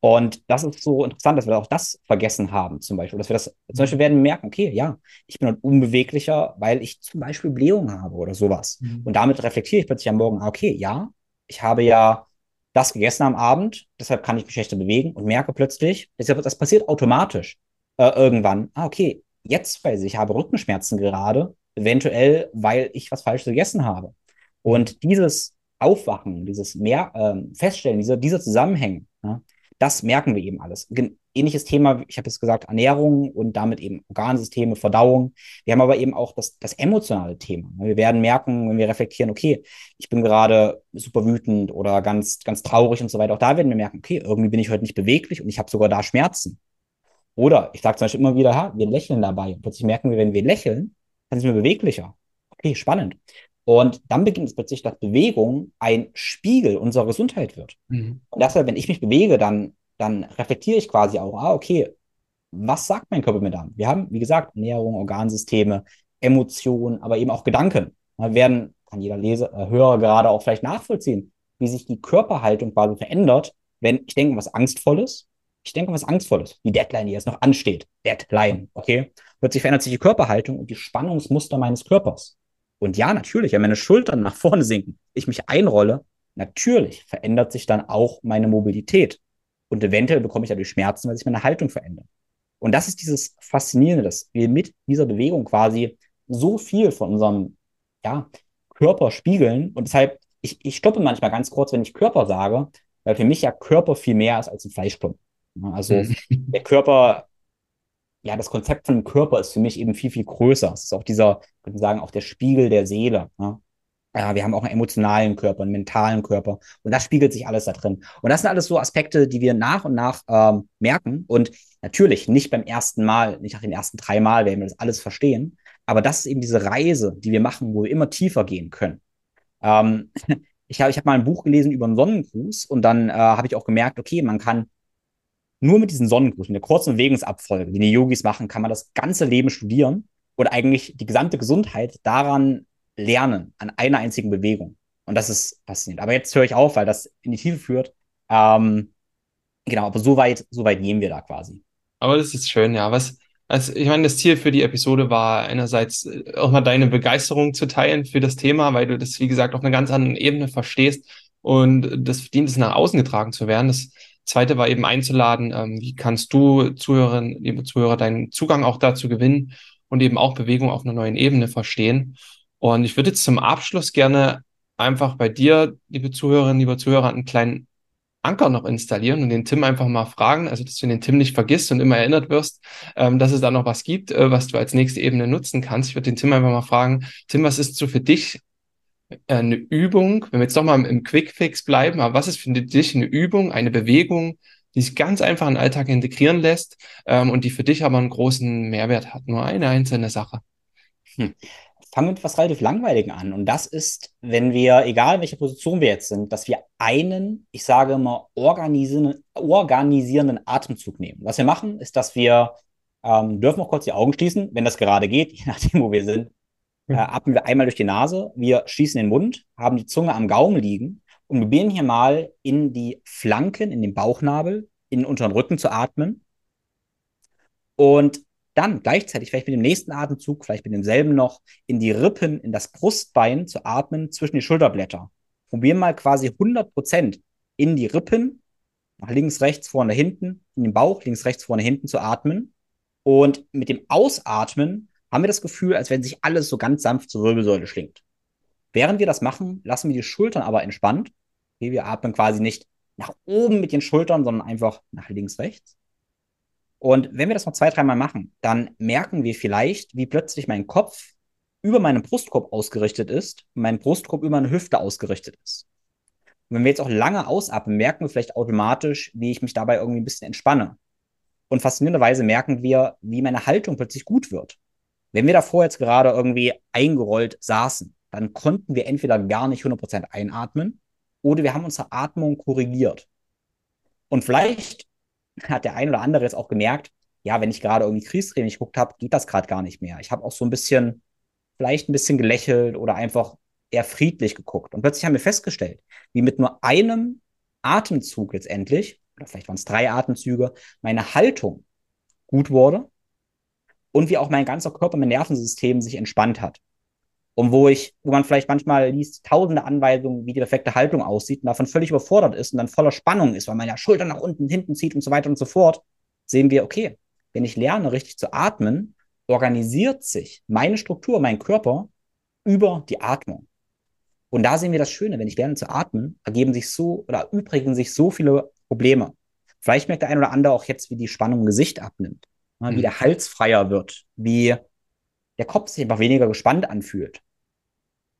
Und das ist so interessant, dass wir auch das vergessen haben, zum Beispiel. Dass wir das, zum Beispiel werden wir merken, okay, ja, ich bin unbeweglicher, weil ich zum Beispiel Blähung habe oder sowas. Mhm. Und damit reflektiere ich plötzlich am Morgen, ah, okay, ja, ich habe ja das gegessen am Abend, deshalb kann ich mich schlechter bewegen und merke plötzlich, das passiert automatisch äh, irgendwann, ah, okay, jetzt weiß ich, ich habe Rückenschmerzen gerade, eventuell, weil ich was Falsches gegessen habe. Und dieses Aufwachen, dieses mehr ähm, Feststellen, dieser, dieser Zusammenhänge, ja, das merken wir eben alles. Ähnliches Thema, ich habe jetzt gesagt, Ernährung und damit eben Organsysteme, Verdauung. Wir haben aber eben auch das, das emotionale Thema. Wir werden merken, wenn wir reflektieren, okay, ich bin gerade super wütend oder ganz, ganz traurig und so weiter. Auch da werden wir merken, okay, irgendwie bin ich heute nicht beweglich und ich habe sogar da Schmerzen. Oder ich sage zum Beispiel immer wieder, ha, wir lächeln dabei. Und plötzlich merken wir, wenn wir lächeln, dann sind wir beweglicher. Okay, spannend. Und dann beginnt es plötzlich, dass Bewegung ein Spiegel unserer Gesundheit wird. Mhm. Und deshalb, wenn ich mich bewege, dann, dann reflektiere ich quasi auch, ah, okay, was sagt mein Körper mir dann? Wir haben, wie gesagt, Ernährung, Organsysteme, Emotionen, aber eben auch Gedanken. Da werden, kann jeder Leser, äh, Hörer gerade auch vielleicht nachvollziehen, wie sich die Körperhaltung quasi verändert, wenn ich denke was Angstvolles, ich denke was Angstvolles, die Deadline, die jetzt noch ansteht, Deadline, okay? Plötzlich verändert sich die Körperhaltung und die Spannungsmuster meines Körpers. Und ja, natürlich, wenn meine Schultern nach vorne sinken, ich mich einrolle, natürlich verändert sich dann auch meine Mobilität. Und eventuell bekomme ich dadurch Schmerzen, weil sich meine Haltung verändert. Und das ist dieses Faszinierende, dass wir mit dieser Bewegung quasi so viel von unserem ja, Körper spiegeln. Und deshalb, ich, ich stoppe manchmal ganz kurz, wenn ich Körper sage, weil für mich ja Körper viel mehr ist als ein Fleischklumpen. Also mhm. der Körper ja, das Konzept von dem Körper ist für mich eben viel, viel größer. Es ist auch dieser, könnte sagen, auch der Spiegel der Seele. Ja? Ja, wir haben auch einen emotionalen Körper, einen mentalen Körper. Und das spiegelt sich alles da drin. Und das sind alles so Aspekte, die wir nach und nach ähm, merken. Und natürlich nicht beim ersten Mal, nicht nach den ersten drei Mal werden wir das alles verstehen. Aber das ist eben diese Reise, die wir machen, wo wir immer tiefer gehen können. Ähm, ich habe ich hab mal ein Buch gelesen über einen Sonnengruß und dann äh, habe ich auch gemerkt, okay, man kann nur mit diesen Sonnengruß, mit der kurzen Bewegungsabfolge, die die Yogis machen, kann man das ganze Leben studieren und eigentlich die gesamte Gesundheit daran lernen, an einer einzigen Bewegung. Und das ist faszinierend. Aber jetzt höre ich auf, weil das in die Tiefe führt. Ähm, genau, aber so weit, so weit gehen wir da quasi. Aber das ist schön, ja. Was, also ich meine, das Ziel für die Episode war einerseits äh, auch mal deine Begeisterung zu teilen für das Thema, weil du das, wie gesagt, auf einer ganz anderen Ebene verstehst und das verdient es nach außen getragen zu werden. Das Zweite war eben einzuladen, ähm, wie kannst du, Zuhörerinnen, liebe Zuhörer, deinen Zugang auch dazu gewinnen und eben auch Bewegung auf einer neuen Ebene verstehen. Und ich würde jetzt zum Abschluss gerne einfach bei dir, liebe Zuhörerinnen, lieber Zuhörer, einen kleinen Anker noch installieren und den Tim einfach mal fragen, also dass du den Tim nicht vergisst und immer erinnert wirst, ähm, dass es da noch was gibt, äh, was du als nächste Ebene nutzen kannst. Ich würde den Tim einfach mal fragen, Tim, was ist so für dich eine Übung, wenn wir jetzt doch mal im Quickfix bleiben, aber was ist für dich eine Übung, eine Bewegung, die sich ganz einfach in den Alltag integrieren lässt ähm, und die für dich aber einen großen Mehrwert hat? Nur eine einzelne Sache. Hm. Fangen wir mit was relativ Langweiligen an. Und das ist, wenn wir, egal in welcher Position wir jetzt sind, dass wir einen, ich sage immer, organisierenden, organisierenden Atemzug nehmen. Was wir machen, ist, dass wir ähm, dürfen auch kurz die Augen schließen, wenn das gerade geht, je nachdem, wo wir sind äh, atmen wir einmal durch die Nase, wir schließen den Mund, haben die Zunge am Gaumen liegen und probieren hier mal in die Flanken, in den Bauchnabel, in den unteren Rücken zu atmen. Und dann gleichzeitig, vielleicht mit dem nächsten Atemzug, vielleicht mit demselben noch, in die Rippen, in das Brustbein zu atmen zwischen die Schulterblätter. Probieren mal quasi 100 Prozent in die Rippen, nach links, rechts, vorne, hinten, in den Bauch, links, rechts, vorne, hinten zu atmen. Und mit dem Ausatmen haben wir das Gefühl, als wenn sich alles so ganz sanft zur Wirbelsäule schlingt. Während wir das machen, lassen wir die Schultern aber entspannt. Okay, wir atmen quasi nicht nach oben mit den Schultern, sondern einfach nach links, rechts. Und wenn wir das noch zwei, dreimal machen, dann merken wir vielleicht, wie plötzlich mein Kopf über meinen Brustkorb ausgerichtet ist, mein Brustkorb über meine Hüfte ausgerichtet ist. Und wenn wir jetzt auch lange ausatmen, merken wir vielleicht automatisch, wie ich mich dabei irgendwie ein bisschen entspanne. Und faszinierenderweise merken wir, wie meine Haltung plötzlich gut wird. Wenn wir davor jetzt gerade irgendwie eingerollt saßen, dann konnten wir entweder gar nicht 100% einatmen oder wir haben unsere Atmung korrigiert. Und vielleicht hat der ein oder andere jetzt auch gemerkt, ja, wenn ich gerade irgendwie Kriegstraining geguckt habe, geht das gerade gar nicht mehr. Ich habe auch so ein bisschen, vielleicht ein bisschen gelächelt oder einfach eher friedlich geguckt. Und plötzlich haben wir festgestellt, wie mit nur einem Atemzug letztendlich, oder vielleicht waren es drei Atemzüge, meine Haltung gut wurde und wie auch mein ganzer Körper, mein Nervensystem sich entspannt hat. Und wo ich, wo man vielleicht manchmal liest, tausende Anweisungen, wie die perfekte Haltung aussieht und davon völlig überfordert ist und dann voller Spannung ist, weil man ja Schultern nach unten, hinten zieht und so weiter und so fort, sehen wir, okay, wenn ich lerne, richtig zu atmen, organisiert sich meine Struktur, mein Körper über die Atmung. Und da sehen wir das Schöne, wenn ich lerne zu atmen, ergeben sich so oder übrigen sich so viele Probleme. Vielleicht merkt der ein oder andere auch jetzt, wie die Spannung im Gesicht abnimmt, ne, wie mhm. der Hals freier wird, wie der Kopf sich einfach weniger gespannt anfühlt.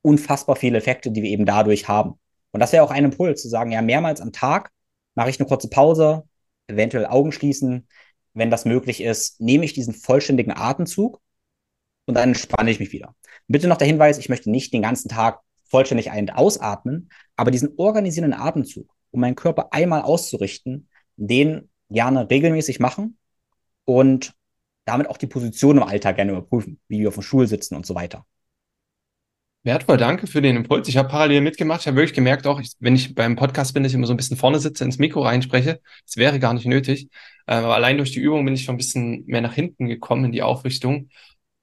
Unfassbar viele Effekte, die wir eben dadurch haben. Und das wäre auch ein Impuls, zu sagen, ja, mehrmals am Tag mache ich eine kurze Pause, eventuell Augen schließen. Wenn das möglich ist, nehme ich diesen vollständigen Atemzug und dann entspanne ich mich wieder. Bitte noch der Hinweis, ich möchte nicht den ganzen Tag vollständig ein- und ausatmen, aber diesen organisierenden Atemzug, um meinen Körper einmal auszurichten, den gerne regelmäßig machen und damit auch die Position im Alltag gerne überprüfen, wie wir auf dem Stuhl sitzen und so weiter. Wertvoll, danke für den Impuls. Ich habe parallel mitgemacht. Ich habe wirklich gemerkt, auch ich, wenn ich beim Podcast bin, dass ich immer so ein bisschen vorne sitze, ins Mikro reinspreche. Das wäre gar nicht nötig. Äh, aber allein durch die Übung bin ich schon ein bisschen mehr nach hinten gekommen in die Aufrichtung.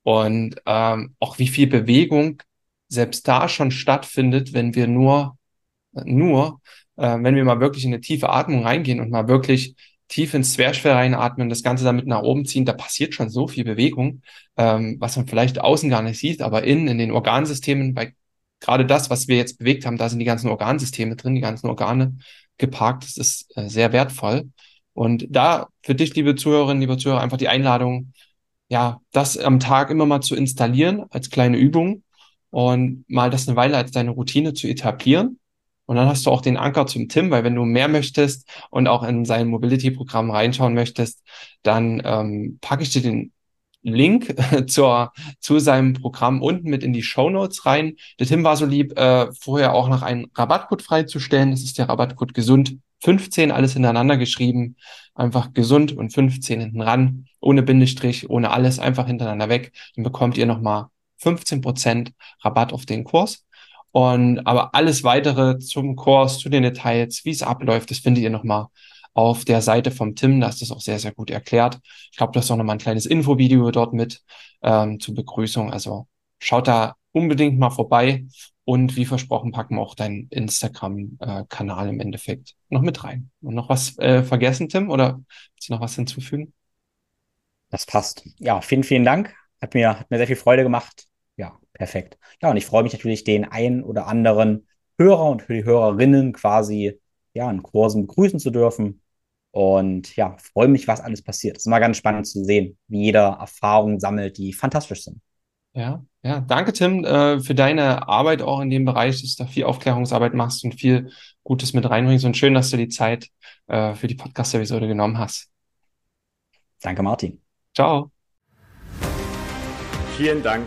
Und ähm, auch wie viel Bewegung selbst da schon stattfindet, wenn wir nur, nur, äh, wenn wir mal wirklich in eine tiefe Atmung reingehen und mal wirklich tief ins Zwerchfell reinatmen, das Ganze damit nach oben ziehen, da passiert schon so viel Bewegung, ähm, was man vielleicht außen gar nicht sieht, aber innen, in den Organsystemen, bei gerade das, was wir jetzt bewegt haben, da sind die ganzen Organsysteme drin, die ganzen Organe geparkt, das ist äh, sehr wertvoll. Und da für dich, liebe Zuhörerinnen, liebe Zuhörer, einfach die Einladung, ja, das am Tag immer mal zu installieren als kleine Übung und mal das eine Weile als deine Routine zu etablieren. Und dann hast du auch den Anker zum Tim, weil wenn du mehr möchtest und auch in sein Mobility-Programm reinschauen möchtest, dann ähm, packe ich dir den Link zur, zu seinem Programm unten mit in die Show Notes rein. Der Tim war so lieb, äh, vorher auch noch einen Rabattcode freizustellen. Das ist der Rabattcode gesund 15, alles hintereinander geschrieben. Einfach gesund und 15 hinten ran, ohne Bindestrich, ohne alles, einfach hintereinander weg. Dann bekommt ihr nochmal 15% Rabatt auf den Kurs. Und aber alles weitere zum Kurs, zu den Details, wie es abläuft, das findet ihr nochmal auf der Seite vom Tim. Da ist das auch sehr, sehr gut erklärt. Ich glaube, da ist auch nochmal ein kleines Infovideo dort mit ähm, zur Begrüßung. Also schaut da unbedingt mal vorbei. Und wie versprochen, packen wir auch deinen Instagram-Kanal im Endeffekt noch mit rein. Und noch was äh, vergessen, Tim? Oder willst du noch was hinzufügen? Das passt. Ja, vielen, vielen Dank. Hat mir, hat mir sehr viel Freude gemacht. Perfekt. Ja, und ich freue mich natürlich, den einen oder anderen Hörer und für die Hörerinnen quasi ja, in Kursen begrüßen zu dürfen. Und ja, freue mich, was alles passiert. Es ist immer ganz spannend zu sehen, wie jeder Erfahrungen sammelt, die fantastisch sind. Ja, ja, danke Tim äh, für deine Arbeit auch in dem Bereich, dass du da viel Aufklärungsarbeit machst und viel Gutes mit reinbringst. Und schön, dass du die Zeit äh, für die Podcast-Episode genommen hast. Danke, Martin. Ciao. Vielen Dank,